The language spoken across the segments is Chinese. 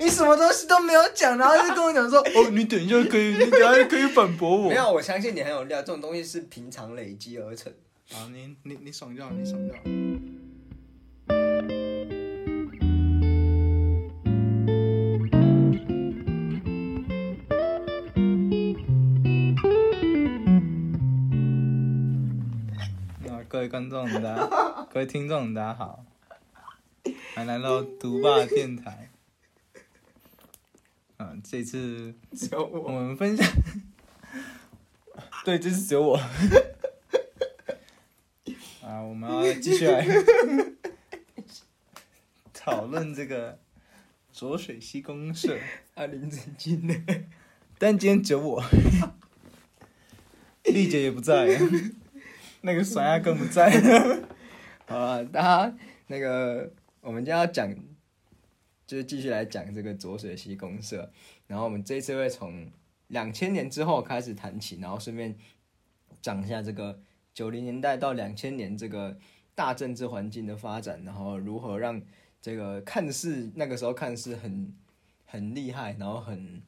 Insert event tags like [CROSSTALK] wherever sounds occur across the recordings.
你什么东西都没有讲，然后就跟我讲说，[LAUGHS] 哦，你等一下可以，你等一下可以反驳我。没有，我相信你很有料，这种东西是平常累积而成。好，你你你爽就好，你爽就好。啊，各位观众大家，[LAUGHS] 各位听众大家好，欢迎来到独霸电台。啊，这次 [LAUGHS] 只有我我，们分享，[LAUGHS] 对，这次只有我。[LAUGHS] 啊，我们要继续来讨论这个浊水溪公社，啊，林子金呢？但今天只有我，丽姐也不在，那个酸鸭更不在。好了，大家那个，我们就要讲，就是继续来讲这个浊水溪公社。然后我们这次会从两千年之后开始谈起，然后顺便讲一下这个九零年代到两千年这个大政治环境的发展，然后如何让这个看似那个时候看似很很厉害，然后很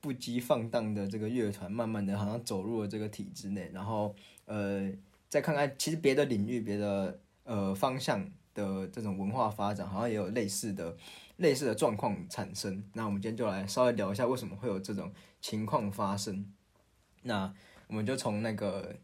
不羁放荡的这个乐团，慢慢的好像走入了这个体制内，然后呃，再看看其实别的领域、别的呃方向的这种文化发展，好像也有类似的类似的状况产生。那我们今天就来稍微聊一下为什么会有这种情况发生。那我们就从那个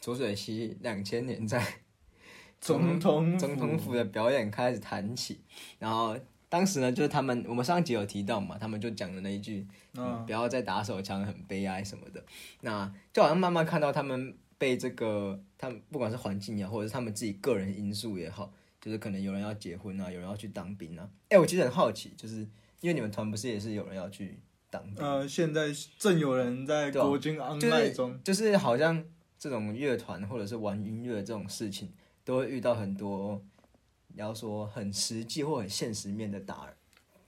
浊水溪两千年在 [LAUGHS] 总统总统府的表演开始谈起，然后当时呢，就是他们我们上集有提到嘛，他们就讲的那一句，嗯，不要再打手枪，很悲哀什么的。那就好像慢慢看到他们被这个，他们不管是环境也好，或者是他们自己个人因素也好，就是可能有人要结婚啊，有人要去当兵啊。哎、我其实很好奇，就是因为你们团不是也是有人要去当兵，呃，现在正有人在国军 online 就是中，就是好像这种乐团或者是玩音乐这种事情，都会遇到很多，你要说很实际或很现实面的打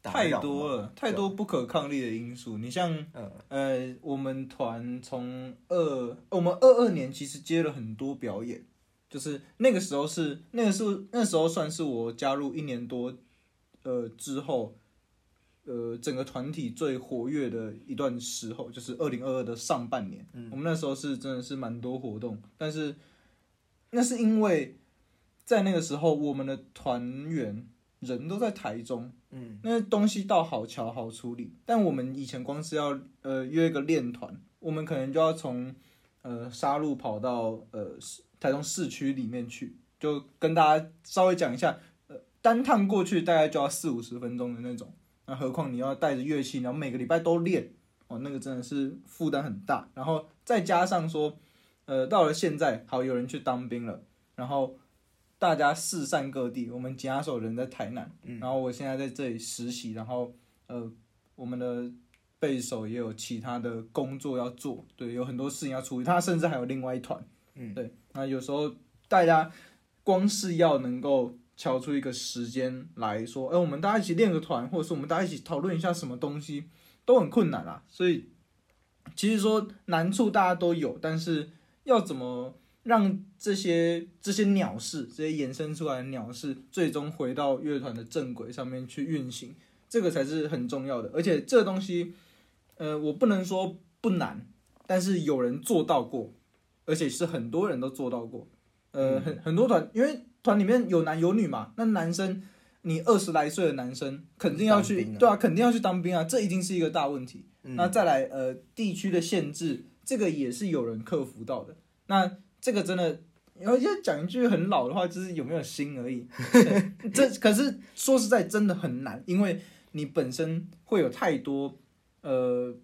打太多了，太多不可抗力的因素。你像嗯呃，我们团从二，我们二二年其实接了很多表演，就是那个时候是那个是那时候算是我加入一年多，呃之后，呃整个团体最活跃的一段时候，就是二零二二的上半年。嗯我们那时候是真的是蛮多活动，但是那是因为在那个时候我们的团员人都在台中，嗯，那东西倒好瞧好处理，但我们以前光是要呃约一个练团，我们可能就要从呃沙路跑到呃市台中市区里面去，就跟大家稍微讲一下，呃单趟过去大概就要四五十分钟的那种，那何况你要带着乐器，然后每个礼拜都练，哦，那个真的是负担很大，然后再加上说，呃到了现在，好有人去当兵了，然后。大家四散各地，我们吉他手人在台南，然后我现在在这里实习，然后呃，我们的背手也有其他的工作要做，对，有很多事情要处理。他甚至还有另外一团，嗯，对。那有时候大家光是要能够敲出一个时间来说，哎、我们大家一起练个团，或者是我们大家一起讨论一下什么东西，都很困难啦。所以其实说难处大家都有，但是要怎么让这些这些鸟事，这些衍生出来的鸟事，最终回到乐团的正轨上面去运行，这个才是很重要的。而且这东西，呃，我不能说不难，但是有人做到过，而且是很多人都做到过。呃，很很多团，因为团里面有男有女嘛，那男生你二十来岁的男生肯定要去，啊对啊，肯定要去当兵啊，这一定是一个大问题。嗯那再来，呃，地区的限制，这个也是有人克服到的。那这个真的，然后要讲一句很老的话，就是有没有心而已。[LAUGHS] 这可是说实在真的很难，因为你本身会有太多，呃，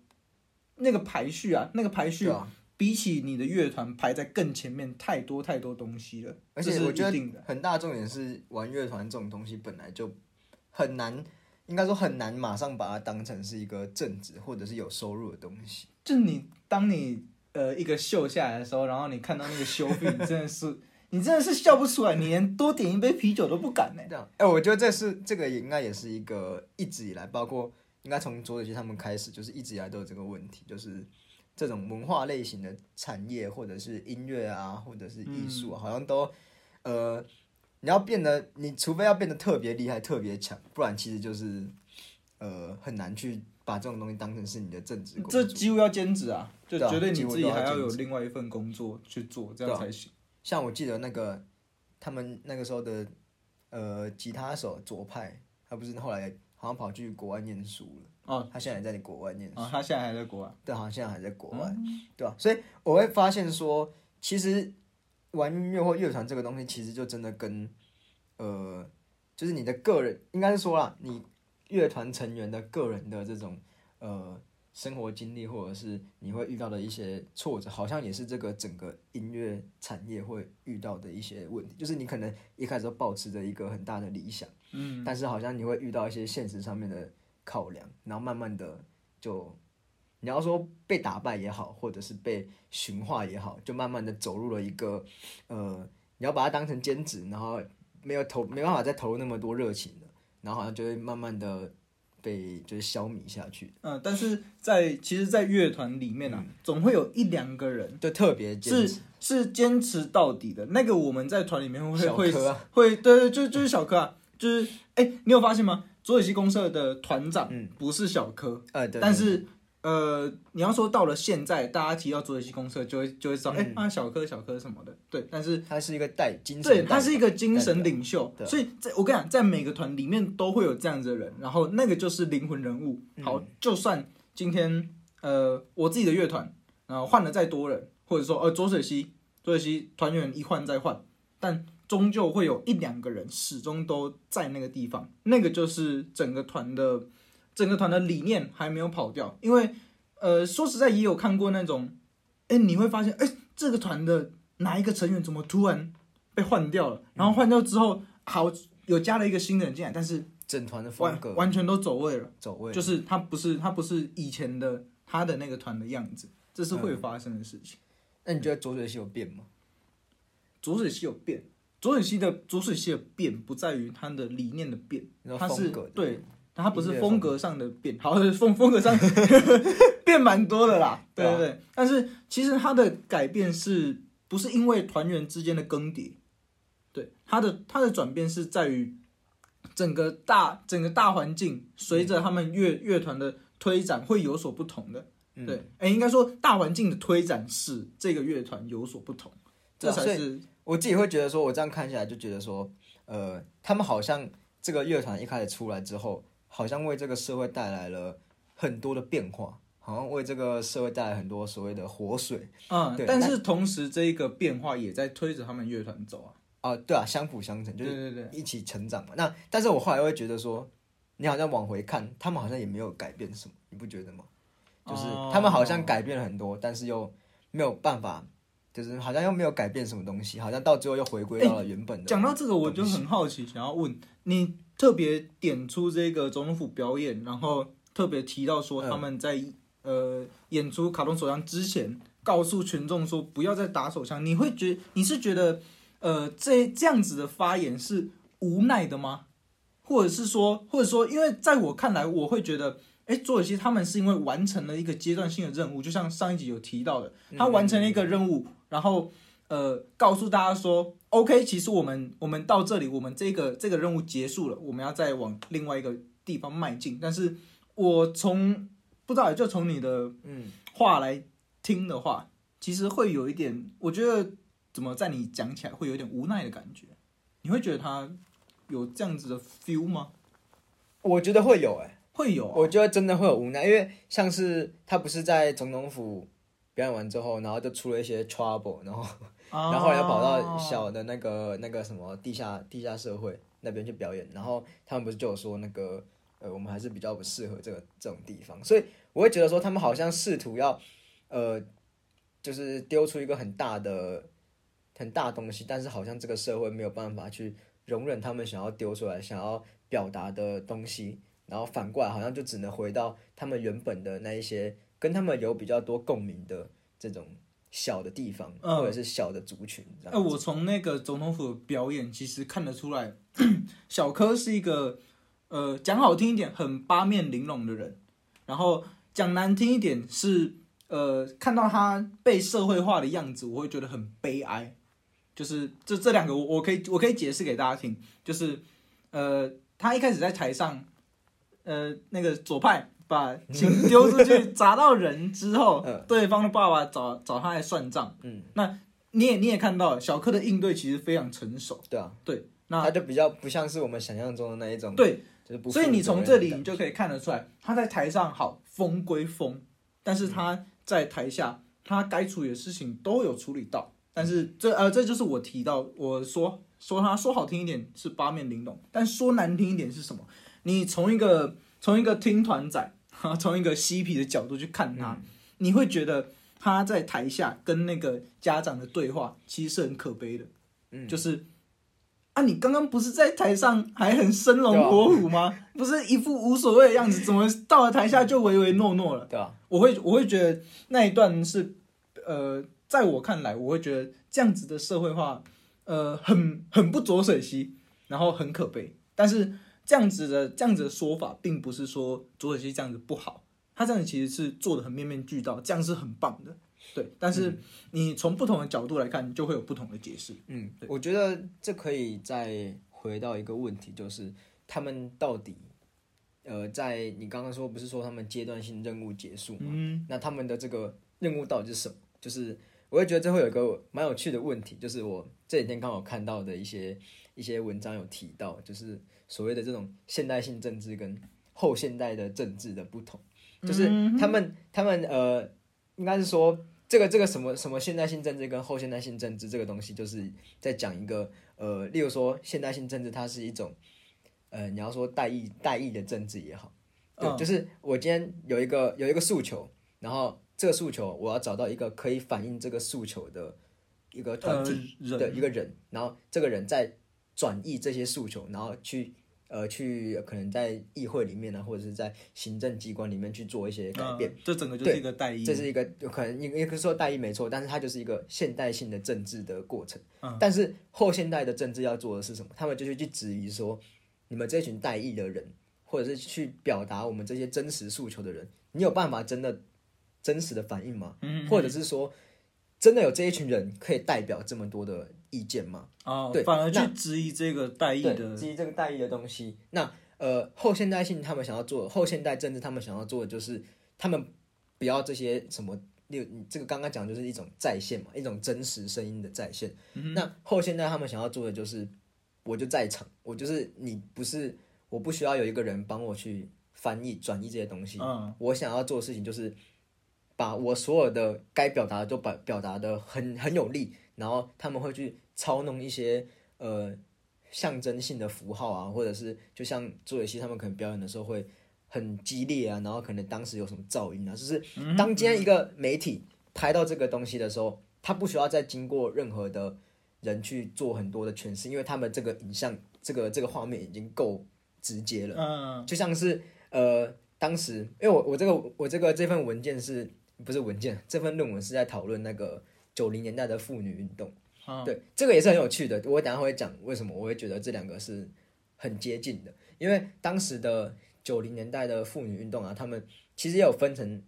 那个排序啊，那个排序啊，比起你的乐团排在更前面太多太多东西了，而且我觉得。很大重点是玩乐团这种东西本来就很难，应该说很难马上把它当成是一个正职或者是有收入的东西。就是你当你呃一个秀下来的时候，然后你看到那个修费，你真的是你真的是笑不出来，你连多点一杯啤酒都不敢呢、[LAUGHS] 这样，哎、我觉得这是这个也应该也是一个一直以来，包括应该从左水溪他们开始，就是一直以来都有这个问题，就是这种文化类型的产业，或者是音乐啊，或者是艺术啊，好像都呃，你要变得，你除非要变得特别厉害、特别强，不然其实就是呃很难去把这种东西当成是你的正职工这。几乎要兼职啊，就绝对你自己还要有另外一份工作去做，这样才行。像我记得那个他们那个时候的呃吉他手左派，他不是后来好像跑去国外念书了，哦他现在还在国外念书，哦，他现在还在国外。对，好像现在还在国外，嗯对吧、所以我会发现说，其实玩音乐或乐团这个东西，其实就真的跟呃，就是你的个人，应该是说啦，你乐团成员的个人的这种呃生活经历，或者是你会遇到的一些挫折，好像也是这个整个音乐产业会遇到的一些问题。就是你可能一开始都保持着一个很大的理想，嗯，但是好像你会遇到一些现实上面的考量，然后慢慢的就，你要说被打败也好，或者是被驯化也好，就慢慢的走入了一个，呃，你要把它当成兼职，然后没有投没办法再投入那么多热情了，然后好像就会慢慢的被就是消弭下去，嗯，但是在其实，在乐团里面啊，总会有一两个人就特别坚是持。是坚持到底的。那个我们在团里面会会啊会，对对，就就是小柯啊，就是哎、你有发现吗？左水溪公社的团长嗯。不是小柯，呃，对，但是呃，你要说到了现在，大家提到左水溪公社，就会就会知道，哎、啊，小柯小柯什么的，对，但是。他是一个带精神对，他是一个精神领袖，所以在我跟你讲，在每个团里面都会有这样子的人，然后那个就是灵魂人物。嗯。好，就算今天呃我自己的乐团，然后换了再多人，或者说呃左水西左水西团员一换再换，但终究会有一两个人始终都在那个地方，那个就是整个团的整个团的理念还没有跑掉。因为呃说实在也有看过那种，哎你会发现哎这个团的哪一个成员怎么突然被换掉了，然后换掉之后好有加了一个新的人进来，但是整团的风格完全都走位了。走位，就是他不是他不是以前的他的那个团的样子，这是会发生的事情。那你觉得左水溪有变吗？左水溪有变，浊水溪的左水溪的变不在于它的理念的变，你说它是对，它不是风格上的变，好风风格上 [LAUGHS] 变蛮多的啦，对对啊对对。但是其实它的改变是不是因为团员之间的更迭？对，它的它的转变是在于整个大整个大环境随着他们乐乐团的推展会有所不同的。嗯对，哎、应该说大环境的推展是这个乐团有所不同，这才是我自己会觉得说，我这样看起来就觉得说，呃，他们好像这个乐团一开始出来之后，好像为这个社会带来了很多的变化，好像为这个社会带来很多所谓的活水嗯对，但是同时这一个变化也在推着他们乐团走啊。啊、对啊，相辅相成，就是对对，一起成长嘛。那但是我后来会觉得说，你好像往回看，他们好像也没有改变什么，你不觉得吗？就是哦他们好像改变了很多，但是又没有办法，就是好像又没有改变什么东西，好像到最后又回归到了原本的。讲到这个，我就很好奇，想要问你，特别点出这个总统府表演，然后特别提到说嗯他们在、呃演出卡通手枪之前，告诉群众说不要再打手枪，你会觉你是觉得呃这这样子的发言是无奈的吗？或者是说，或者说，因为在我看来，我会觉得。哎，左有些他们是因为完成了一个阶段性的任务，就像上一集有提到的，他完成了一个任务，然后呃告诉大家说，OK，其实我们我们到这里，我们这个这个任务结束了，我们要再往另外一个地方迈进。但是我从不知道，就从你的嗯，话来听的话，其实会有一点，我觉得怎么在你讲起来会有一点无奈的感觉。你会觉得他有这样子的 feel 吗？我觉得会有哎、会有啊、我觉得真的会有无奈，因为像是他不是在总统府表演完之后，然后就出了一些 trouble，然后啊 [LAUGHS] 然后后来跑到小的那个那个什么地下地下社会那边去表演，然后他们不是就有说那个呃，我们还是比较不适合这个这种地方，所以我会觉得说他们好像试图要呃，就是丢出一个很大的很大的东西，但是好像这个社会没有办法去容忍他们想要丢出来、想要表达的东西，然后反过来好像就只能回到他们原本的那一些跟他们有比较多共鸣的这种小的地方，嗯或者是小的族群这哎、样。我从那个总统府的表演，其实看得出来，[COUGHS] 小柯是一个呃讲好听一点很八面玲珑的人，然后讲难听一点是呃看到他被社会化的样子，我会觉得很悲哀。就是这这两个我我可以我可以解释给大家听，就是呃他一开始在台上，呃那个左派把琴丢出去 [LAUGHS] 砸到人之后，嗯对方的爸爸找找他来算账。嗯，那你也你也看到，小柯的应对其实非常成熟。对啊，对，那他就比较不像是我们想象中的那一种，对，就是不所以你从这里你就可以看得出来，他在台上好疯归疯，但是他在台下他该处理的事情都有处理到。但是这呃，这就是我提到我说说他说好听一点是八面玲珑，但说难听一点是什么？你从一个从一个听团仔，哈，从一个嬉皮的角度去看他，嗯你会觉得他在台下跟那个家长的对话其实是很可悲的。嗯就是啊，你刚刚不是在台上还很生龙活虎吗？不是一副无所谓的样子，怎么到了台下就唯唯诺诺了？对啊？我会我会觉得那一段是呃，在我看来，我会觉得这样子的社会化，呃，很很不浊水溪，然后很可悲。但是这样子的这样子的说法，并不是说左水溪这样子不好，他这样子其实是做的很面面俱到，这样是很棒的。对，但是你从不同的角度来看，就会有不同的解释。嗯，我觉得这可以再回到一个问题，就是他们到底，呃，在你刚刚说不是说他们阶段性任务结束吗？嗯那他们的这个任务到底是什么？就是我会觉得这会有一个蛮有趣的问题，就是我这几天刚好看到的一些一些文章有提到，就是所谓的这种现代性政治跟后现代的政治的不同，就是他们他们呃，应该是说这个这个什么什么现代性政治跟后现代性政治这个东西，就是在讲一个呃，例如说现代性政治它是一种呃，你要说代议代议的政治也好。对，嗯。就是我今天有一个有一个诉求，然后这个诉求我要找到一个可以反映这个诉求的一个团体的一个人，然后这个人再转译这些诉求，然后去呃去可能在议会里面呢，或者是在行政机关里面去做一些改变。嗯这整个就是一个代议。这是一个有可能，也可以说代议没错，但是它就是一个现代性的政治的过程。嗯但是后现代的政治要做的是什么？他们就是去质疑说，你们这群代议的人，或者是去表达我们这些真实诉求的人，你有办法真的真实的反应吗？嗯或者是说，真的有这一群人可以代表这么多的意见吗？哦，对反而去质疑这个代议对，的，质疑这个代议的东西，那呃后现代性他们想要做，后现代政治他们想要做的就是他们不要这些什么。例如你这个刚刚讲就是一种再现嘛，一种真实声音的再现。那后现代他们想要做的就是，我就在场，我就是你不是，我不需要有一个人帮我去翻译转译这些东西。嗯我想要做的事情就是把我所有的该表达的都表表达的很很有力，然后他们会去操弄一些呃象征性的符号啊，或者是就像做游戏他们可能表演的时候会很激烈啊，然后可能当时有什么噪音啊，就是当今天一个媒体拍到这个东西的时候，他不需要再经过任何的人去做很多的诠释，因为他们这个影像这个这个画面已经够直接了。嗯就像是呃，当时因为我我这个我这个这份文件是不是文件？这份论文是在讨论那个九零年代的妇女运动。嗯对，这个也是很有趣的。我等下会讲为什么我会觉得这两个是很接近的，因为当时的九零年代的妇女运动啊，他们其实也有分成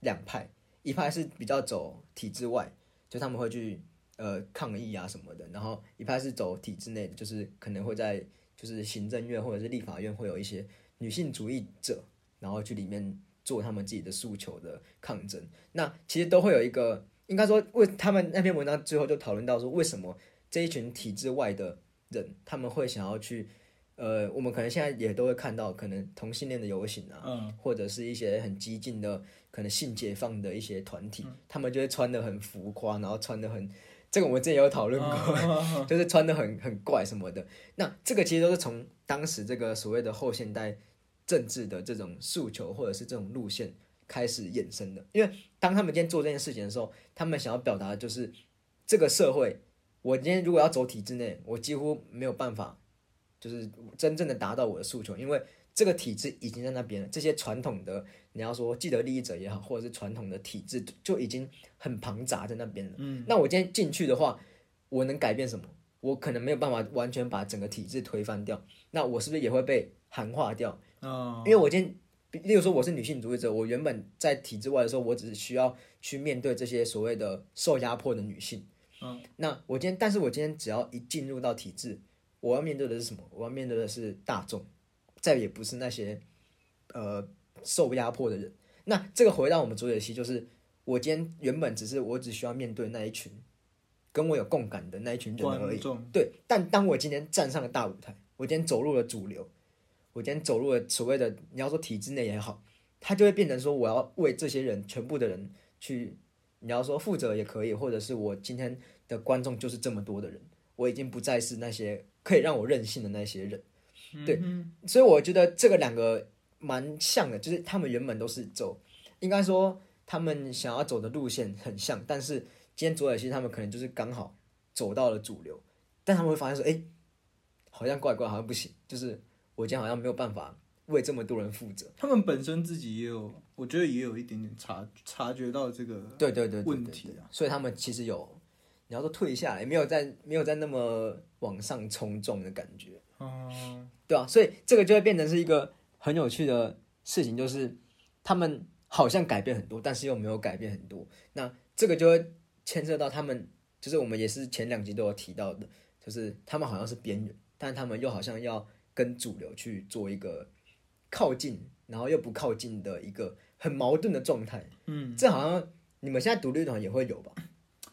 两派，一派是比较走体制外，就他们会去呃抗议啊什么的，然后一派是走体制内的，就是可能会在就是行政院或者是立法院会有一些女性主义者，然后去里面做他们自己的诉求的抗争。那其实都会有一个，应该说为他们那篇文章最后就讨论到说，为什么这一群体制外的人他们会想要去。呃，我们可能现在也都会看到，可能同性恋的游行啊，嗯或者是一些很激进的，可能性解放的一些团体，他们就会穿的很浮夸，然后穿的很，这个我们之前有讨论过，嗯 [LAUGHS] 就是穿的很很怪什么的。那这个其实都是从当时这个所谓的后现代政治的这种诉求或者是这种路线开始衍生的。因为当他们今天做这件事情的时候，他们想要表达的就是这个社会，我今天如果要走体制内，我几乎没有办法，就是真正的达到我的诉求，因为这个体制已经在那边了。这些传统的你要说既得利益者也好，或者是传统的体制就已经很庞杂在那边了。嗯，那我今天进去的话，我能改变什么？我可能没有办法完全把整个体制推翻掉，那我是不是也会被含化掉？嗯因为我今天，例如说我是女性主义者，我原本在体制外的时候，我只是需要去面对这些所谓的受压迫的女性。嗯，那我今天，但是我今天只要一进入到体制，我要面对的是什么？我要面对的是大众，再也不是那些呃受压迫的人。那这个回到我们左水溪，就是我今天原本只是我只需要面对那一群跟我有共感的那一群人而已。对，但当我今天站上了大舞台，我今天走入了主流，我今天走入了所谓的你要说体制内也好，他就会变成说我要为这些人全部的人去，你要说负责也可以，或者是我今天的观众就是这么多的人，我已经不再是那些可以让我任性的那些人。对嗯所以我觉得这个两个蛮像的，就是他们原本都是走，应该说他们想要走的路线很像，但是今天左耳西他们可能就是刚好走到了主流，但他们会发现说，哎、好像怪怪，好像不行，就是我今天好像没有办法为这么多人负责。他们本身自己也有，我觉得也有一点点察察觉到这个对对对对问题啊。所以他们其实有，你要说退下来，没有在没有在那么往上冲撞的感觉。嗯，[LAUGHS] 对啊，所以这个就会变成是一个很有趣的事情，就是他们好像改变很多，但是又没有改变很多。那这个就会牵涉到他们，就是我们也是前两集都有提到的，就是他们好像是边缘，但他们又好像要跟主流去做一个靠近，然后又不靠近的一个很矛盾的状态。嗯，这好像你们现在独立团也会有吧？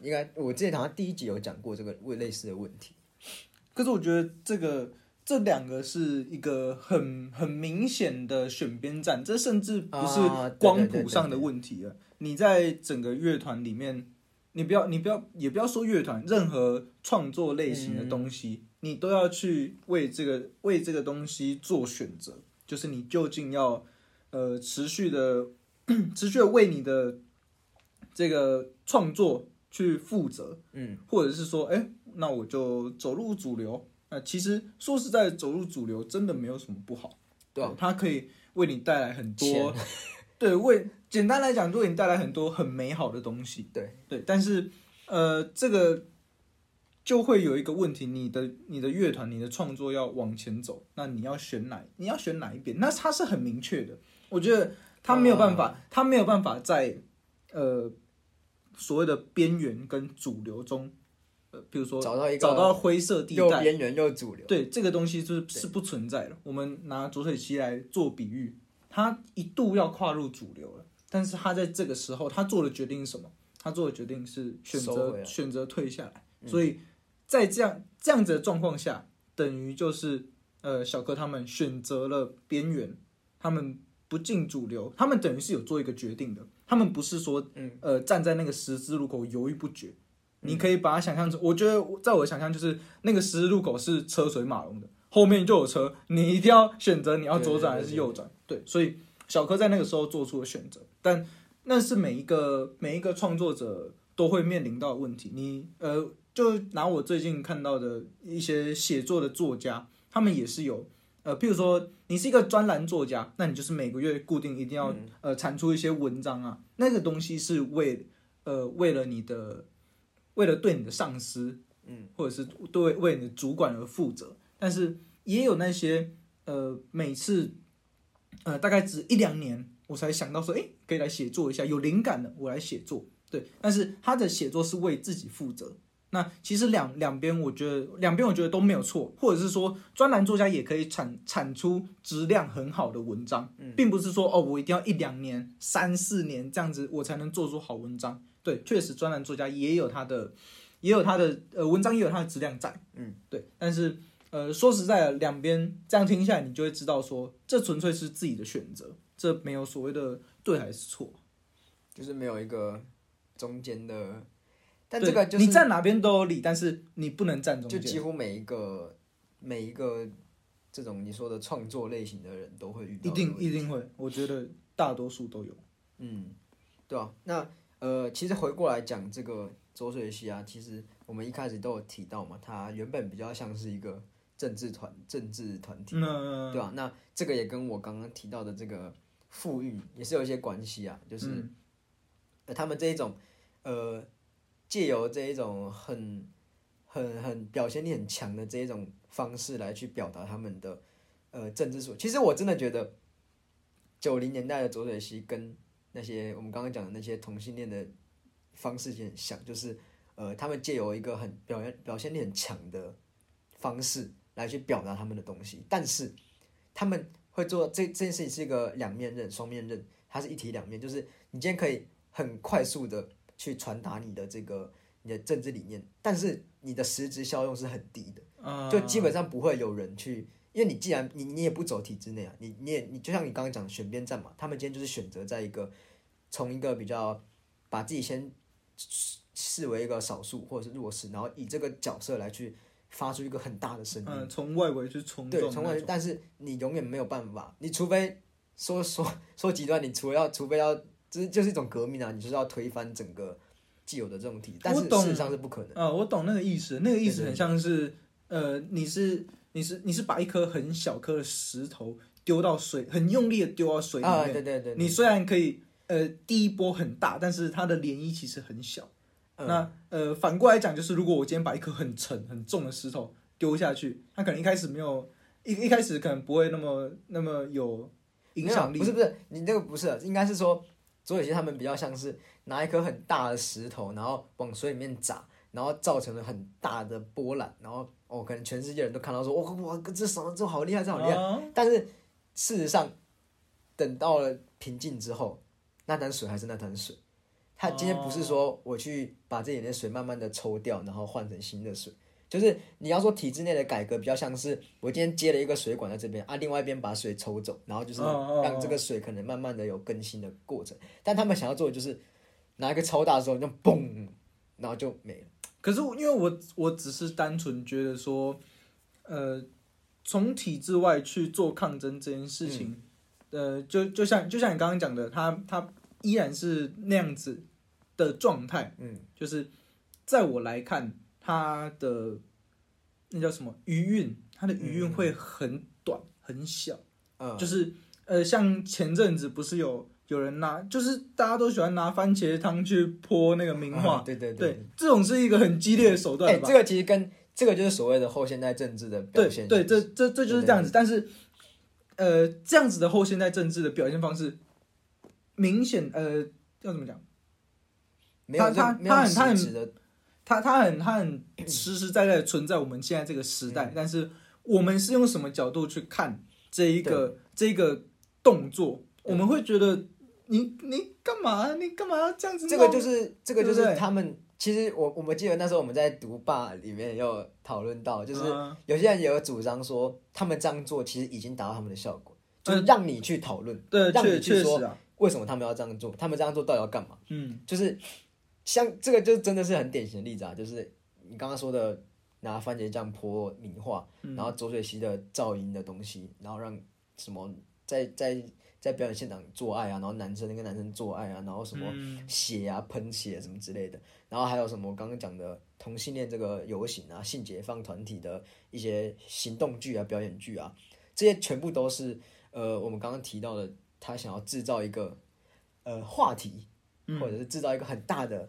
应该我之前好像第一集有讲过这个类类似的问题。可是我觉得这个这两个是一个很很明显的选边站，这甚至不是光谱上的问题了。你在整个乐团里面，你不要你不要也不要说乐团，任何创作类型的东西，你都要去为这个为这个东西做选择，就是你究竟要呃持续的 [CLEARS THROAT] 持续的为你的这个创作去负责，嗯，或者是说，哎、那我就走入主流。那其实说实在，走入主流真的没有什么不好，对啊它可以为你带来很多，[LAUGHS] 对，为简单来讲，就为你带来很多很美好的东西，对对。但是，呃，这个就会有一个问题，你的你的乐团、你的创作要往前走，那你要选哪？你要选哪一边？那它是很明确的，我觉得他没有办法，他没有办法在呃所谓的边缘跟主流中，呃，比如说找到一个找到灰色地带，又边缘又主流。对这个东西就是是不存在的。我们拿浊水溪来做比喻，他一度要跨入主流了，但是他在这个时候，他做的决定是什么？他做的决定是选择选择退下来。所以在这样这样子的状况下，等于就是呃小柯他们选择了边缘，他们不进主流，他们等于是有做一个决定的。他们不是说嗯呃站在那个十字路口犹豫不决。你可以把它想象成，我觉得在我的想象就是那个十字路口是车水马龙的，后面就有车，你一定要选择你要左转还是右转。对，所以小柯在那个时候做出了选择，但那是每一个每一个创作者都会面临到的问题。你呃，就拿我最近看到的一些写作的作家，他们也是有呃，譬如说你是一个专栏作家，那你就是每个月固定一定要、呃产出一些文章啊，那个东西是为呃为了你的为了对你的上司，嗯，或者是对为你的主管而负责，但是也有那些呃每次呃大概只一两年我才想到说，诶，可以来写作一下，有灵感的我来写作，对，但是他的写作是为自己负责。那其实两两边，我觉得两边我觉得都没有错，或者是说专栏作家也可以产产出质量很好的文章，并不是说哦我一定要一两年、三四年这样子我才能做出好文章。对，确实专栏作家也有他的也有他的呃文章也有他的质量在，嗯，对。但是呃说实在的，两边这样听下来，你就会知道说这纯粹是自己的选择，这没有所谓的对还是错。就是没有一个中间的，但对这个就是你站哪边都有理，但是你不能站中就间。几乎每一个每一个这种你说的创作类型的人都会遇到，一定一定会，我觉得大多数都有。嗯，对啊，那呃，其实回过来讲这个周水溪啊，其实我们一开始都有提到嘛，它原本比较像是一个政治团政治团体，那对吧、那这个也跟我刚刚提到的这个富裕也是有一些关系啊，就是、他们这一种呃借由这一种很很很表现力很强的这一种方式来去表达他们的呃政治所。其实我真的觉得九零年代的左水溪跟那些我们刚刚讲的那些同性恋的方式也很像，就是呃他们借由一个很表现表现力很强的方式来去表达他们的东西，但是他们会做这这件事情是一个两面刃、双面刃，它是一体两面，就是你今天可以很快速的去传达你的这个你的政治理念，但是你的实质效用是很低的，啊就基本上不会有人去，因为你既然你你也不走体制内啊，你你也你就像你刚刚讲的选边站嘛，他们今天就是选择在一个从一个比较把自己先视为一个少数或者是弱势，然后以这个角色来去发出一一个很大的声音。嗯，从外围去冲对，从外但是你永远没有办法，你除非说说说极端，你除了要，除非要，这就是一种革命啊，你就是要推翻整个既有的这种体制，但是事实上是不可能。呃，我懂那个意思，那个意思很像是，呃，你是你是你是把一颗很小颗的石头丢到水，很用力的丢到水里啊，面，对对对，你虽然可以，呃，第一波很大，但是它的涟漪其实很小。嗯那呃，反过来讲，就是如果我今天把一颗很沉很重的石头丢下去，它可能一开始没有一一开始可能不会那么那么有影响力，不是不是，你那个不是，应该是说左有些他们比较像是拿一颗很大的石头，然后往水里面砸，然后造成了很大的波澜，然后哦，可能全世界人都看到说，哇哇，这什么这好厉害，这好厉害。啊但是事实上，等到了平静之后，那滩水还是那滩水。它今天不是说我去把这里的水慢慢的抽掉，然后换成新的水，就是你要说体制内的改革，比较像是我今天接了一个水管在这边啊，另外一边把水抽走，然后就是让这个水可能慢慢的有更新的过程。但他们想要做的就是拿一个超大的时候就嘣，然后就没了。可是因为我我只是单纯觉得说，呃，从体制外去做抗争这件事情，呃，就就像就像你刚刚讲的，他他依然是那样子的状态，嗯，就是在我来看，他的那叫什么余韵，它的余韵会很短很小，嗯，就是呃，像前阵子不是有有人拿，就是大家都喜欢拿番茄汤去泼那个名画，啊对对对，这种是一个很激烈的手段哎、吧？这个其实跟这个就是所谓的后现代政治的表现。对对，这这这就是这样子。但是，呃，这样子的后现代政治的表现方式，明显呃，要怎么讲？没有他他他很他很它它很它很 [CLEARS THROAT] 实实在在的存在我们现在这个时嗯代，但是我们是用什么角度去看这一个这一个动作？我们会觉得你你干嘛？你干嘛要这样子？这个就是这个就是他们其实我我们记得那时候我们在读霸里面也有讨论到，就是嗯有些人也有主张说，他们这样做其实已经达到他们的效果，嗯就是让你去讨论对，让你去说为什么他们要这样做，他们这样做到底要干嘛？嗯就是像这个就真的是很典型的例子啊，就是你刚刚说的拿番茄酱泼名画，嗯然后浊水溪的噪音的东西，然后让什么在在在表演现场做爱啊，然后男生跟男生做爱啊，然后什么嗯。血啊喷血什么之类的，然后还有什么我刚刚讲的同性恋这个游行啊，性解放团体的一些行动剧啊、表演剧啊，这些全部都是呃我们刚刚提到的，他想要制造一个呃话题，或者是制造一个很大的、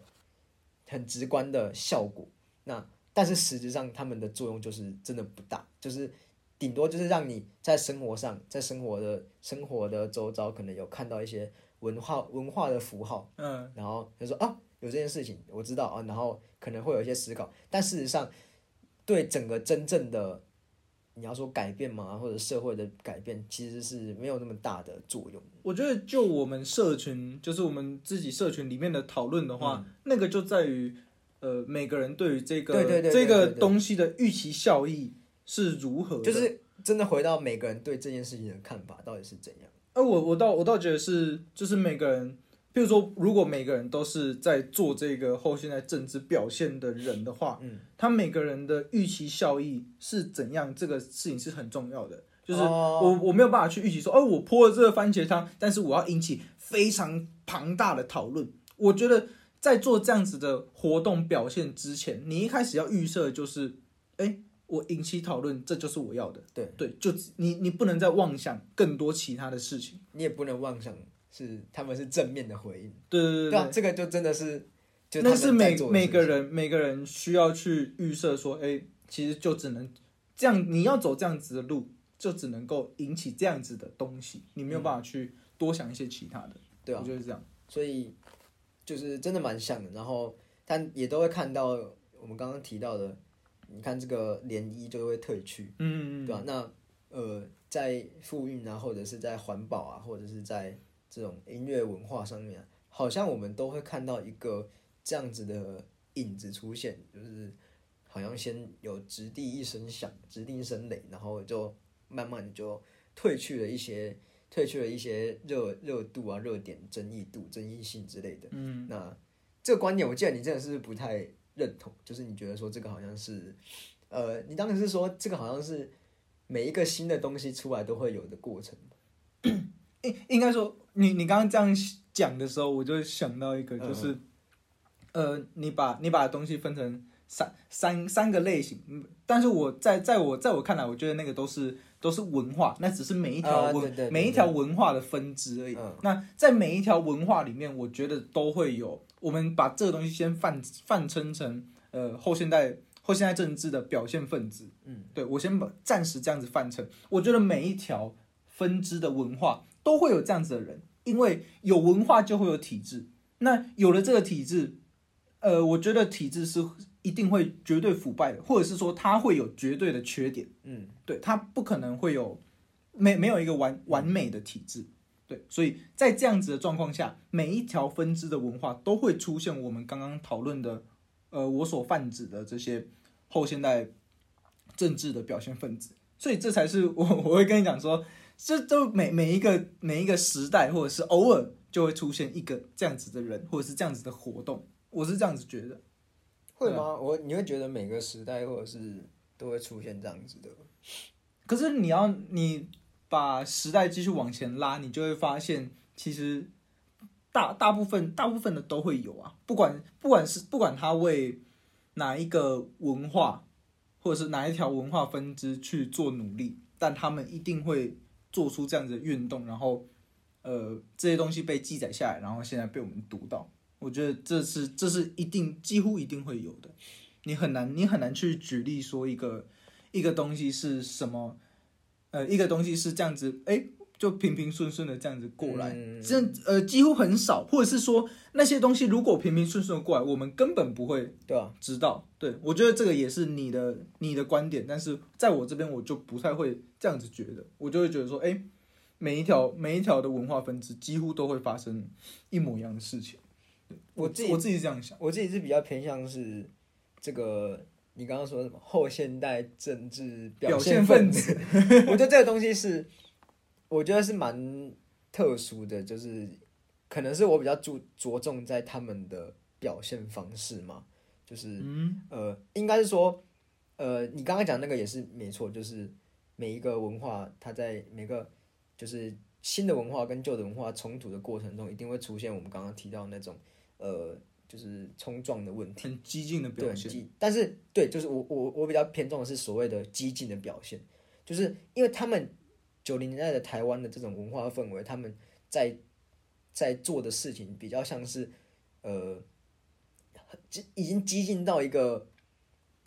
很直观的效果。那但是实质上他们的作用就是真的不大，就是顶多就是让你在生活上，在生活的生活的周遭可能有看到一些文化文化的符号，嗯，然后就说啊有这件事情我知道啊，然后可能会有一些思考，但事实上对整个真正的你要说改变嘛，或者社会的改变，其实是没有那么大的作用。我觉得就我们社群，就是我们自己社群里面的讨论的话，那个就在于呃每个人对于这个这个东西的预期效益是如何，就是真的回到每个人对这件事情的看法到底是怎样。而我我倒我倒觉得是，就是每个人，比如说，如果每个人都是在做这个后现代政治表现的人的话，嗯，他每个人的预期效益是怎样，这个事情是很重要的。就是哦我我没有办法去预期说，哦，我泼了这个番茄汤，但是我要引起非常庞大的讨论。我觉得在做这样子的活动表现之前，你一开始要预设就是，哎，我引起讨论，这就是我要的。对对，就你你不能再妄想更多其他的事情。你也不能妄想是他们是正面的回应，对对对啊，这个就真的是，就那是每每个人每个人需要去预设说，哎、其实就只能这样，你要走这样子的路，就只能够引起这样子的东西，你没有办法去多想一些其他的。对啊我，觉得是这样。所以就是真的蛮像的。然后但也都会看到我们刚刚提到的，你看这个涟漪就会退去，嗯，对吧、那呃，在复运啊，或者是在环保啊，或者是在这种音乐文化上面啊、好像我们都会看到一个这样子的影子出现，就是好像先有直地一声响，直地一声雷，然后就慢慢地就褪去了一些，褪去了一些热热度啊、热点、争议度、争议性之类的。嗯，那这个观点，我记得你真的是不太认同，就是你觉得说这个好像是，呃，你当时是说这个好像是每一个新的东西出来都会有的过程。[COUGHS] 应应该说，你你刚刚这样讲的时候，我就想到一个，就是，呃，你把你把东西分成三三三个类型，嗯但是我在在我在我看来，我觉得那个都是都是文化，那只是每一条文、每一条文化的分支而已。嗯那在每一条文化里面，我觉得都会有，我们把这个东西先泛泛称成呃后现代后现代政治的表现分子。嗯，对我先把暂时这样子泛称，我觉得每一条分支的文化都会有这样子的人，因为有文化就会有体制，那有了这个体制，呃，我觉得体制是一定会绝对腐败的，或者是说它会有绝对的缺点，嗯，对，它不可能会有没没有一个完完美的体制。对，所以在这样子的状况下，每一条分支的文化都会出现我们刚刚讨论的，呃，我所泛指的这些后现代政治的表现分子。所以这才是我 [LAUGHS] 我会跟你讲说，这都每每一个每一个时代，或者是偶尔就会出现一个这样子的人，或者是这样子的活动。我是这样子觉得。会吗？我你会觉得每个时代或者是都会出现这样子的，可是你要你把时代继续往前拉，你就会发现，其实大大部分大部分的都会有啊，不管不管是不管他为哪一个文化或者是哪一条文化分支去做努力，但他们一定会做出这样子的运动，然后呃这些东西被记载下来，然后现在被我们读到。我觉得这是这是一定几乎一定会有的，你很难你很难去举例说一个一个东西是什么，呃，一个东西是这样子，哎，就平平顺顺的这样子过来，嗯这呃几乎很少，或者是说那些东西如果平平顺顺的过来，我们根本不会对吧、知道。对我觉得这个也是你的你的观点，但是在我这边我就不太会这样子觉得，我就会觉得说，哎，每一条每一条的文化分支几乎都会发生一模一样的事情。我自己我自己是这样想，我自己是比较偏向是这个，你刚刚说什么后现代政治表现现分子？[LAUGHS] 我觉得这个东西是，我觉得是蛮特殊的，就是可能是我比较注着重在他们的表现方式嘛，就是嗯呃，应该是说，呃，你刚刚讲那个也是没错，就是每一个文化，它在每个就是新的文化跟旧的文化冲突的过程中，一定会出现我们刚刚提到那种呃，就是冲撞的问题。很激进的，表现，但是对，就是我我我比较偏重的是所谓的激进的表现，就是因为他们九零年代的台湾的这种文化氛围，他们在在做的事情比较像是呃，激已经激进到一个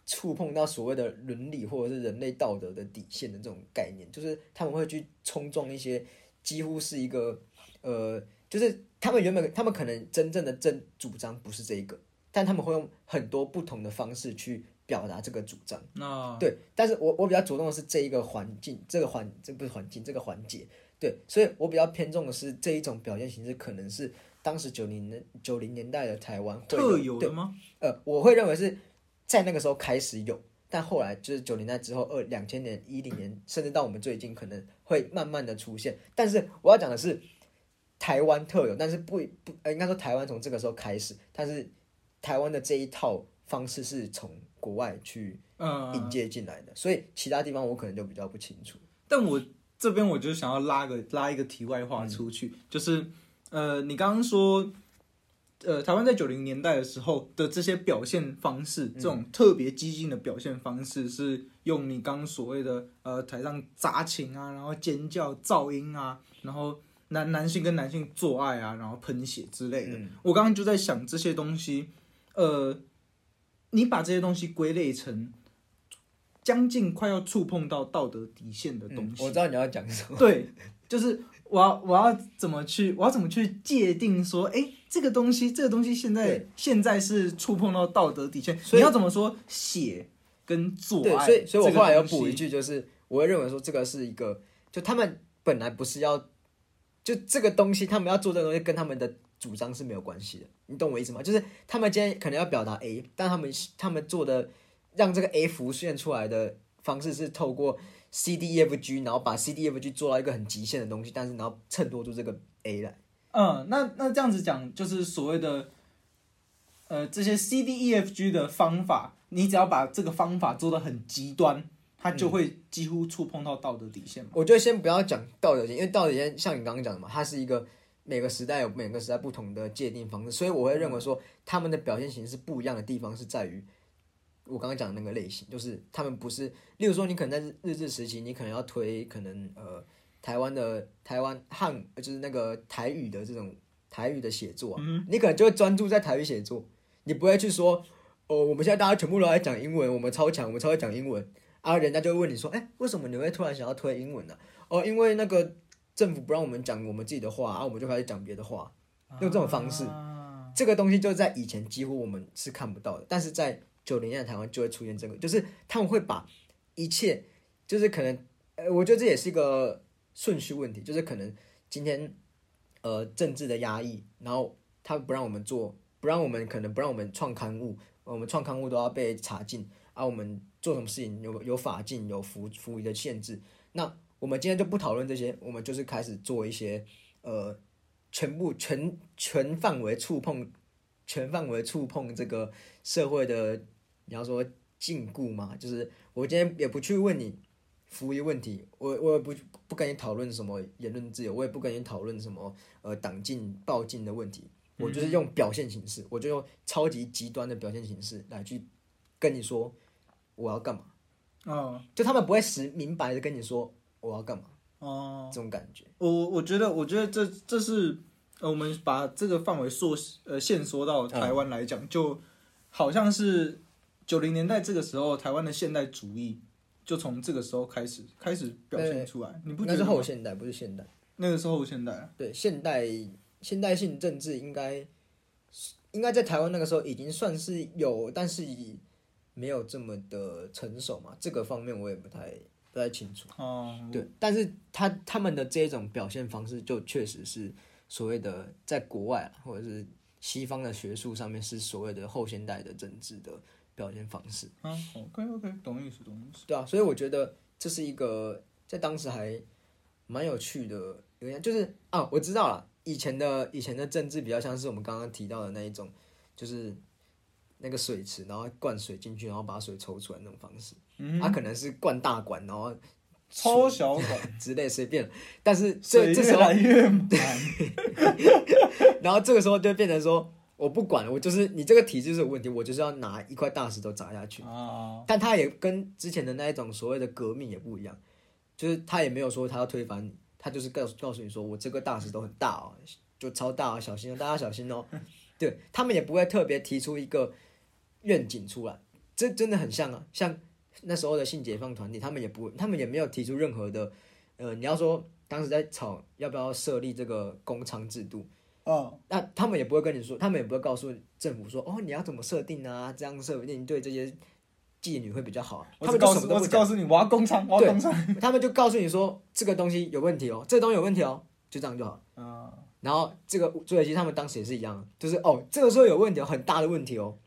触碰到所谓的伦理或者是人类道德的底线的这种概念，就是他们会去冲撞一些几乎是一个呃，就是他们原本他们可能真正的真主张不是这一个，但他们会用很多不同的方式去表达这个主张。那对，但是我我比较着重的是这一个环境，这个环这不是环境，这个环节。对，所以我比较偏重的是这一种表现形式，可能是当时九零年九零年代的台湾会特有的吗？呃，我会认为是在那个时候开始有，但后来就是九零代之后，二两千年、一零年，甚至到我们最近，可能会慢慢的出现。但是我要讲的是台湾特有，但是不不，呃，应该说台湾从这个时候开始，但是台湾的这一套方式是从国外去嗯，引介进来的，所以其他地方我可能就比较不清楚。但我这边我就想要拉个拉一个题外话出去，就是呃，你刚刚说，呃，台湾在九零年代的时候的这些表现方式，这种特别激进的表现方式，是用你刚刚所谓的呃台上砸琴啊，然后尖叫、噪音啊，然后男男性跟男性做爱啊，然后喷血之类的。我刚刚就在想这些东西，呃，你把这些东西归类成将近快要触碰到道德底线的东西。我知道你要讲什么。对，就是我要我要怎么去我要怎么去界定说，哎，这个东西这个东西现在现在是触碰到道德底线，所以你要怎么说写跟做？所以所以我后来要补一句，就是我会认为说这个是一个，就他们本来不是要，就这个东西，他们要做这个东西跟他们的主张是没有关系的，你懂我意思吗？就是他们今天可能要表达 A，但他们他们做的让这个 A 浮现出来的方式是透过 C D E F G，然后把 C D E F G 做到一个很极限的东西，但是然后衬托出这个 A 来。嗯，那那这样子讲，就是所谓的，呃，这些 C D E F G 的方法，你只要把这个方法做的很极端，它就会几乎触碰到道德底线嘛。我觉得先不要讲道德底线，因为道德底线像你刚刚讲的嘛，它是一个每个时代有每个时代不同的界定方式，所以我会认为说他们的表现形式不一样的地方是在于我刚刚讲的那个类型，就是他们不是，例如说你可能在日日治时期，你可能要推可能呃台湾的台湾汉就是那个台语的这种台语的写作啊、你可能就会专注在台语写作，你不会去说哦，我们现在大家全部都在讲英文，我们超强，我们超会讲英文。啊，人家就会问你说，哎、为什么你会突然想要推英文呢、哦，因为那个政府不让我们讲我们自己的话，啊，我们就开始讲别的话，用这种方式。啊这个东西就在以前几乎我们是看不到的，但是在九零年代台湾就会出现这个，就是他们会把一切，就是可能，呃，我觉得这也是一个顺序问题，就是可能今天呃政治的压抑，然后他不让我们做，不让我们可能不让我们创刊物，我们创刊物都要被查禁，啊，我们做什么事情有有法禁有服服役的限制，那我们今天就不讨论这些，我们就是开始做一些呃全部全全范围触碰全范围触碰这个社会的，你要说禁锢嘛，就是我今天也不去问你服役问题，我我也不不跟你讨论什么言论自由，我也不跟你讨论什么呃党禁暴禁的问题，我就是用表现形式，我就用超级极端的表现形式来去跟你说我要干嘛，哦。就他们不会实明白的跟你说我要干嘛哦，这种感觉。我我觉得，我觉得这这是呃，我们把这个范围缩呃限缩到台湾来讲，就好像是九零年代这个时候，台湾的现代主义就从这个时候开始开始表现出来。你不觉那是得后现代，不是现代。那个是后现代啊？对，现代现代性政治应该应该在台湾那个时候已经算是有，但是没有这么的成熟嘛。这个方面我也不太不太清楚。哦，对，但是他他们的这种表现方式，就确实是所谓的在国外啊或者是西方的学术上面是所谓的后现代的政治的表现方式。啊，OK OK，懂意思懂意思。对啊，所以我觉得这是一个在当时还蛮有趣的有点，就是啊，我知道了，以前的以前的政治比较像是我们刚刚提到的那一种，就是那个水池，然后灌水进去，然后把水抽出来那种方式。嗯，它可能是灌大管，然后抽小管，之类随便，但是这水这时候，越来越满。[LAUGHS] 然后这个时候就变成说，我不管了，我就是你这个体质是有问题，我就是要拿一块大石头砸下去。啊，但他也跟之前的那一种所谓的革命也不一样，就是他也没有说他要推翻你，他就是告诉告诉你说我这个大石头很大哦，就超大哦，小心哦，大家小心哦。[LAUGHS] 对他们也不会特别提出一个愿景出来，这真的很像啊，像那时候的性解放团体，他们也不，他们也没有提出任何的，呃，你要说当时在吵要不要设立这个工厂制度，哦，那他们也不会跟你说，他们也不会告诉政府说，哦，你要怎么设定啊？这样设定对这些妓女会比较好啊。他们就什么都不讲，我只告诉你，我要工厂，我要工厂。他们就告诉你说这个东西有问题哦，这个东西有问题哦，就这样就好。啊，然后这个作业机他们当时也是一样，就是哦，这个时候有问题哦，很大的问题哦。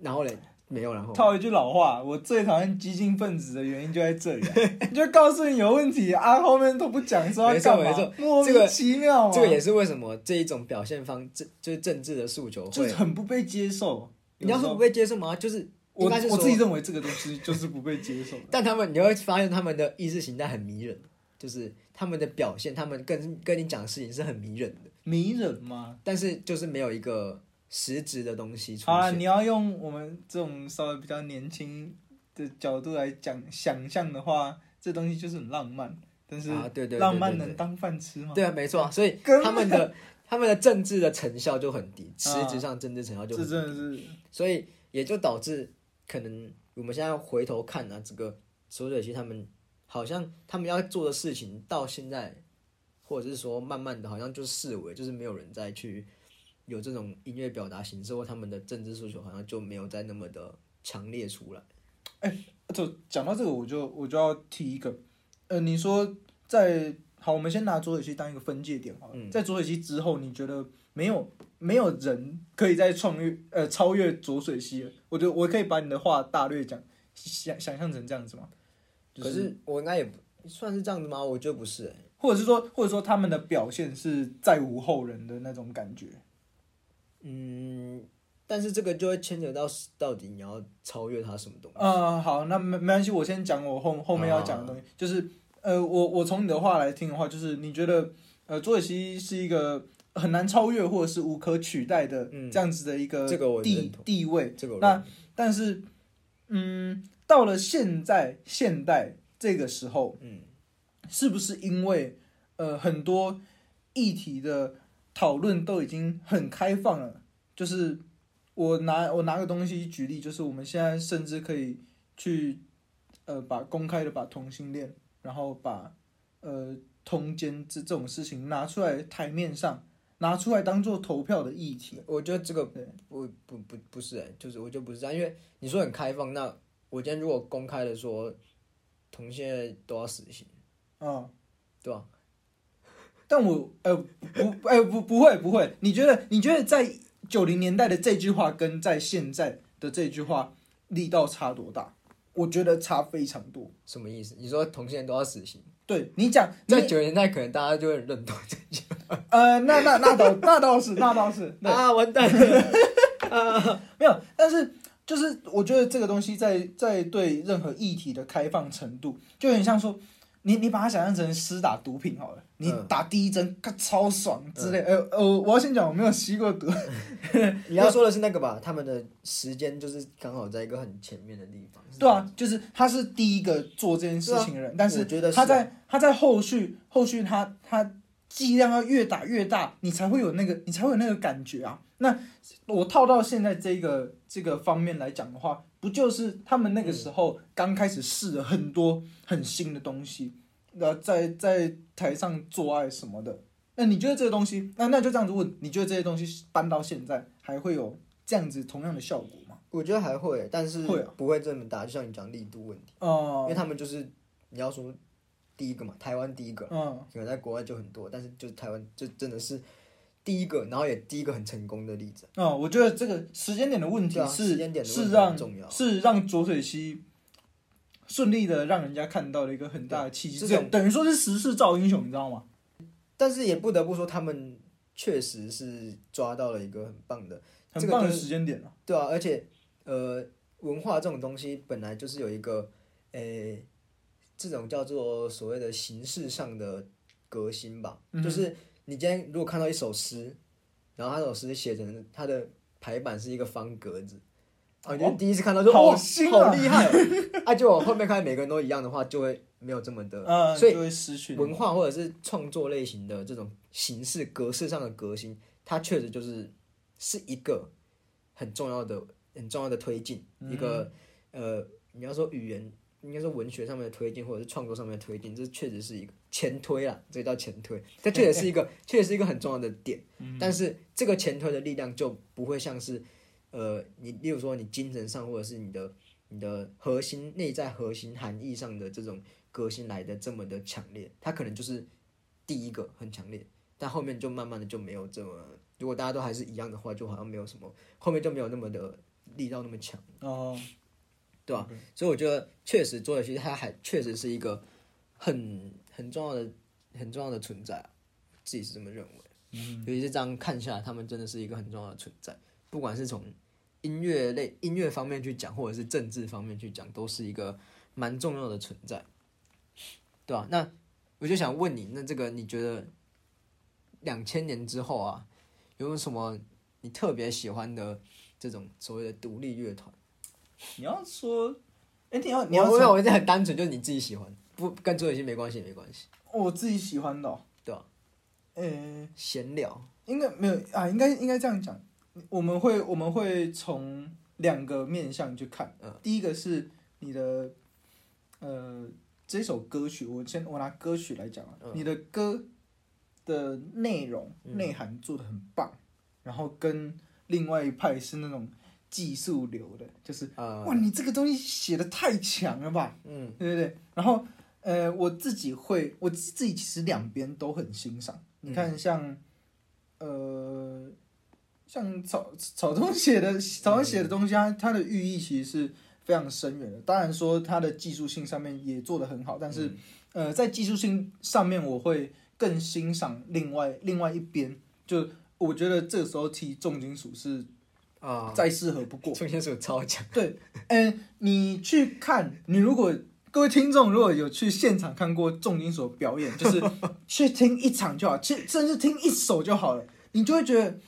然后嘞，没有然后。套一句老话，我最讨厌激进分子的原因就在这里、啊，[LAUGHS] 就告诉你有问题啊，后面都不讲说要干嘛，没错莫这个名其妙嘛，这个也是为什么这一种表现方，这就是政治的诉求就是，很不被接受。你要说不被接受吗？就是我我自己认为这个东西 [LAUGHS] 就是不被接受的。[LAUGHS] 但他们你会发现他们的意识形态很迷人，就是他们的表现，他们跟跟你讲的事情是很迷人的，迷人吗？但是就是没有一个实质的东西出好啊，你要用我们这种稍微比较年轻的角度来讲想象的话，这东西就是很浪漫，但是啊，对对对浪漫能当饭吃吗？对啊，没错啊，所以他们的 [LAUGHS] 他们的政治的成效就很低，实质上政治成效就很低，真的是所以也就导致可能我们现在回头看啊，这个所水系他们好像他们要做的事情到现在，或者是说慢慢的好像就是视为就是没有人再去有这种音乐表达形式，或他们的政治诉求好像就没有再那么的强烈出来。哎就讲到这个，我就我就要提一个，呃，你说在好，我们先拿左水溪当一个分界点好了。嗯在左水溪之后，你觉得没有没有人可以再创越呃超越左水溪了？我觉得我可以把你的话大略讲想想象成这样子吗？就可是我应该也不算是这样子吗？我觉得不是、欸，或者是说，或者说他们的表现是再无后人的那种感觉。嗯，但是这个就会牵扯到到底你要超越他什么东西。啊、好，那没没关系，我先讲我后后面要讲的东西，就是呃，我我从你的话来听的话，就是你觉得呃，左水溪是一个很难超越或者是无可取代的嗯这样子的一个这个我地地位，这个我那但是嗯，到了现在现代这个时候，嗯。是不是因为呃很多议题的讨论都已经很开放了？就是我拿我拿个东西举例，就是我们现在甚至可以去呃把公开的把同性恋，然后把呃通奸这这种事情拿出来台面上，拿出来当做投票的议题。我觉得这个对不不不不是哎、就是我觉得不是这样，因为你说很开放，那我今天如果公开的说同性恋都要死刑，嗯，对吧？但我呃不哎不不会不会，你觉得你觉得在九零年代的这句话跟在现在的这句话力道差多大？我觉得差非常多。什么意思？你说同性恋都要死刑，对你讲，在九零年代可能大家就会认同这句话 [LAUGHS] 呃，那那那倒那倒是那倒是，对，啊，完蛋了，[LAUGHS] 没有，但是就是我觉得这个东西在在对任何议题的开放程度，就很像说，你你把它想象成施打毒品好了，你嗯打第一针，咔超爽之类。呃呃，我要先讲，我没有吸过毒。[LAUGHS] 你要说的是那个吧？他们的时间就是刚好在一个很前面的地方，对啊，就是他是第一个做这件事情的人，但是我觉得是啊他在他在后续后续他他剂量要越打越大，你才会有那个你才会有那个感觉啊。那我套到现在这个这个方面来讲的话，不就是他们那个时候刚开始试了很多很新的东西，然后在在台上做爱什么的。那你觉得这个东西，那那就这样子问，你觉得这些东西搬到现在还会有这样子同样的效果吗？我觉得还会，但是会啊不会这么大，就像你讲力度问题，哦、因为他们就是你要说第一个嘛，台湾第一个，嗯。可能在国外就很多，但是就是台湾就真的是第一个，然后也第一个很成功的例子。哦，我觉得这个时间点的问题是、时间点的问题是让重要是让浊水溪顺利的让人家看到了一个很大的契机，这等于说是时势造英雄，你知道吗？但是也不得不说，他们确实是抓到了一个很棒的，很棒的这个就是时间点了。对啊，而且呃，文化这种东西本来就是有一个，诶、这种叫做所谓的形式上的革新吧，嗯就是你今天如果看到一首诗，然后他那首诗写成它的排版是一个方格子。啊，你就第一次看到说好哇，新啊好厉害哦！[LAUGHS] 啊，就我后面看每个人都一样的话，就会没有这么的，嗯，所以就会失去文化或者是创作类型的这种形式格式上的革新，它确实就是是一个很重要的、很重要的推进，一个呃，你要说语言，应该说文学上面的推进，或者是创作上面的推进，这确实是一个前推啦，这个叫前推，这确实是一个，[LAUGHS] 确实是一个很重要的点。但是这个前推的力量就不会像是呃，你例如说你精神上或者是你的你的核心内在核心含义上的这种革新来的这么的强烈，它可能就是第一个很强烈，但后面就慢慢的就没有这么，如果大家都还是一样的话，就好像没有什么，后面就没有那么的力道那么强，哦，对吧、所以我觉得确实左水溪它还确实是一个很很重要的很重要的存在、啊，自己是这么认为。嗯尤其是这样看下来，他们真的是一个很重要的存在，不管是从音乐类音乐方面去讲，或者是政治方面去讲，都是一个蛮重要的存在，对吧、那我就想问你，那这个你觉得两千年之后啊，有没有什么你特别喜欢的这种所谓的独立乐团？你要说，哎，你要你要我没有，从我这很单纯，就是你自己喜欢，不跟周雨欣没关系，没关系，我自己喜欢的哦，对吧、呃，闲聊，应该没有啊，应该应该这样讲，我们会我们会从两个面向去看，嗯。第一个是你的呃这首歌曲，我先我拿歌曲来讲啊，嗯。你的歌的内容、嗯。内涵做的很棒，然后跟另外一派是那种技术流的，就是呃，哇，你这个东西写的太强了吧，嗯对对对，然后呃，我自己会，我自己其实两边都很欣赏。你看像，呃，像草草东写的草东写的东西，它它的寓意其实是非常深远的。当然说它的技术性上面也做得很好，但是，呃，在技术性上面，我会更欣赏另外另外一边。就我觉得这个时候提重金属是啊，再适合不过。重金属超强，对，嗯，你去看，你如果各位听众如果有去现场看过重金属表演，就是 [LAUGHS] 去听一场就好，去甚至听一首就好了，你就会觉得，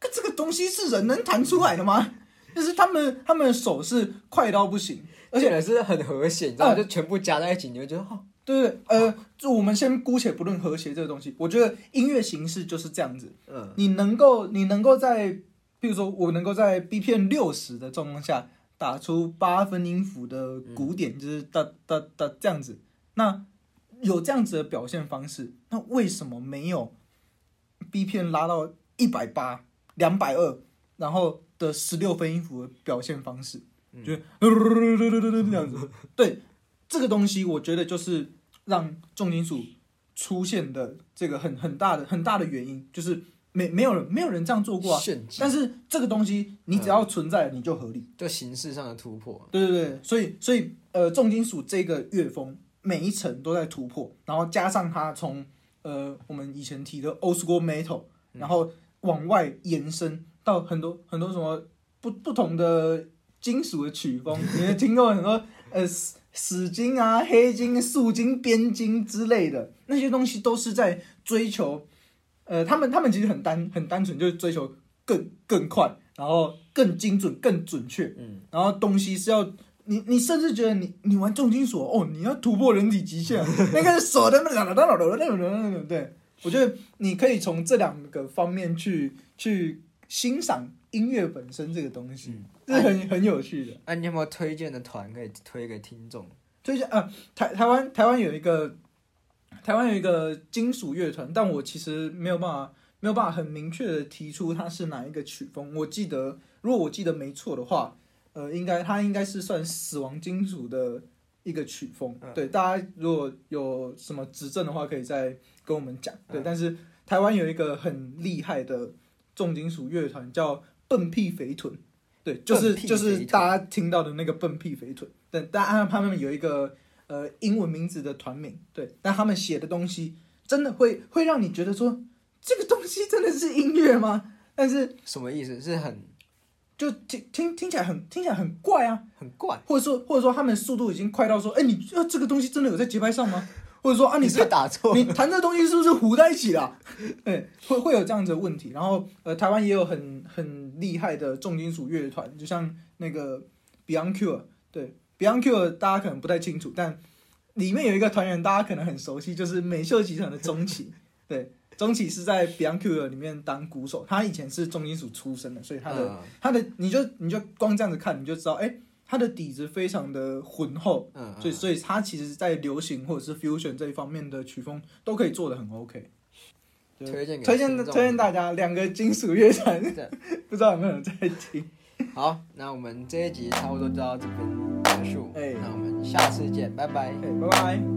这这个东西是人能弹出来的吗？就是他们他们的手是快到不行，而且是很和谐，你知道吗？就全部加在一起，你会觉得哦，对对，呃，就我们先姑且不论和谐这个东西，我觉得音乐形式就是这样子，嗯，你能够你能够在，比如说我能够在 BPM 六十的状况下打出八分音符的鼓点，就是哒哒哒这样子，那有这样子的表现方式，那为什么没有？BPM 拉到一百八、两百二，然后的十六分音符的表现方式，就是这样子，对。这个东西，我觉得就是让重金属出现的这个很很大的很大的原因，就是没没有人没有人这样做过啊。炫技，但是这个东西，你只要存在，你就合理。就形式上的突破。对对对，所以所以呃，重金属这个乐风每一层都在突破，然后加上它从呃我们以前提的 old school metal，然后往外延伸到很多很多什么不不同的金属的曲风，你也听过很多 [LAUGHS] 呃。死金啊、黑金、素金、边金之类的那些东西，都是在追求，呃，他们他们其实很单很单纯，就是追求更更快，然后更精准、更准确。嗯，然后东西是要你你甚至觉得你你玩重金属哦，你要突破人体极限，[LAUGHS] 那个手的那个那对，我觉得你可以从这两个方面去去欣赏音乐本身这个东西。是很很有趣的。那你有没有推荐的团可以推给听众？推荐啊，台台湾台湾有一个台湾有一个金属乐团，但我其实没有办法没有办法很明确的提出它是哪一个曲风。我记得，如果我记得没错的话，呃，应该它应该是算死亡金属的一个曲风。对，大家如果有什么指正的话，可以再跟我们讲。对，但是台湾有一个很厉害的重金属乐团叫笨屁肥臀。对，就是就是大家听到的那个笨屁肥臀，但但他们有一个呃英文名字的团名，对，但他们写的东西真的会会让你觉得说这个东西真的是音乐吗？但是什么意思？是很就听听听起来很听起来很怪啊，很怪，或者说或者说他们速度已经快到说，哎，你这个东西真的有在节拍上吗？或者说啊，你是打错，你弹这东西是不是糊在一起了？对，会会有这样子的问题。然后呃，台湾也有很很厉害的重金属乐团，就像那个 Beyond Cure，对 Beyond Cure 大家可能不太清楚，但里面有一个团员大家可能很熟悉，就是美秀集团的钟启。[LAUGHS] 对，钟启是在 Beyond Cure 里面当鼓手，他以前是重金属出身的，所以他的他的你就你就光这样子看，你就知道，哎。他的底子非常的浑厚，嗯，所以所以他其实，在流行或者是 fusion 这一方面的曲风都可以做的很 OK。推荐推荐推荐大家两个金属乐团，[LAUGHS] 不知道有没有人在听。[LAUGHS] 好，那我们这一集差不多就到这边结束，哎，那我们下次见，拜拜，哎，拜拜。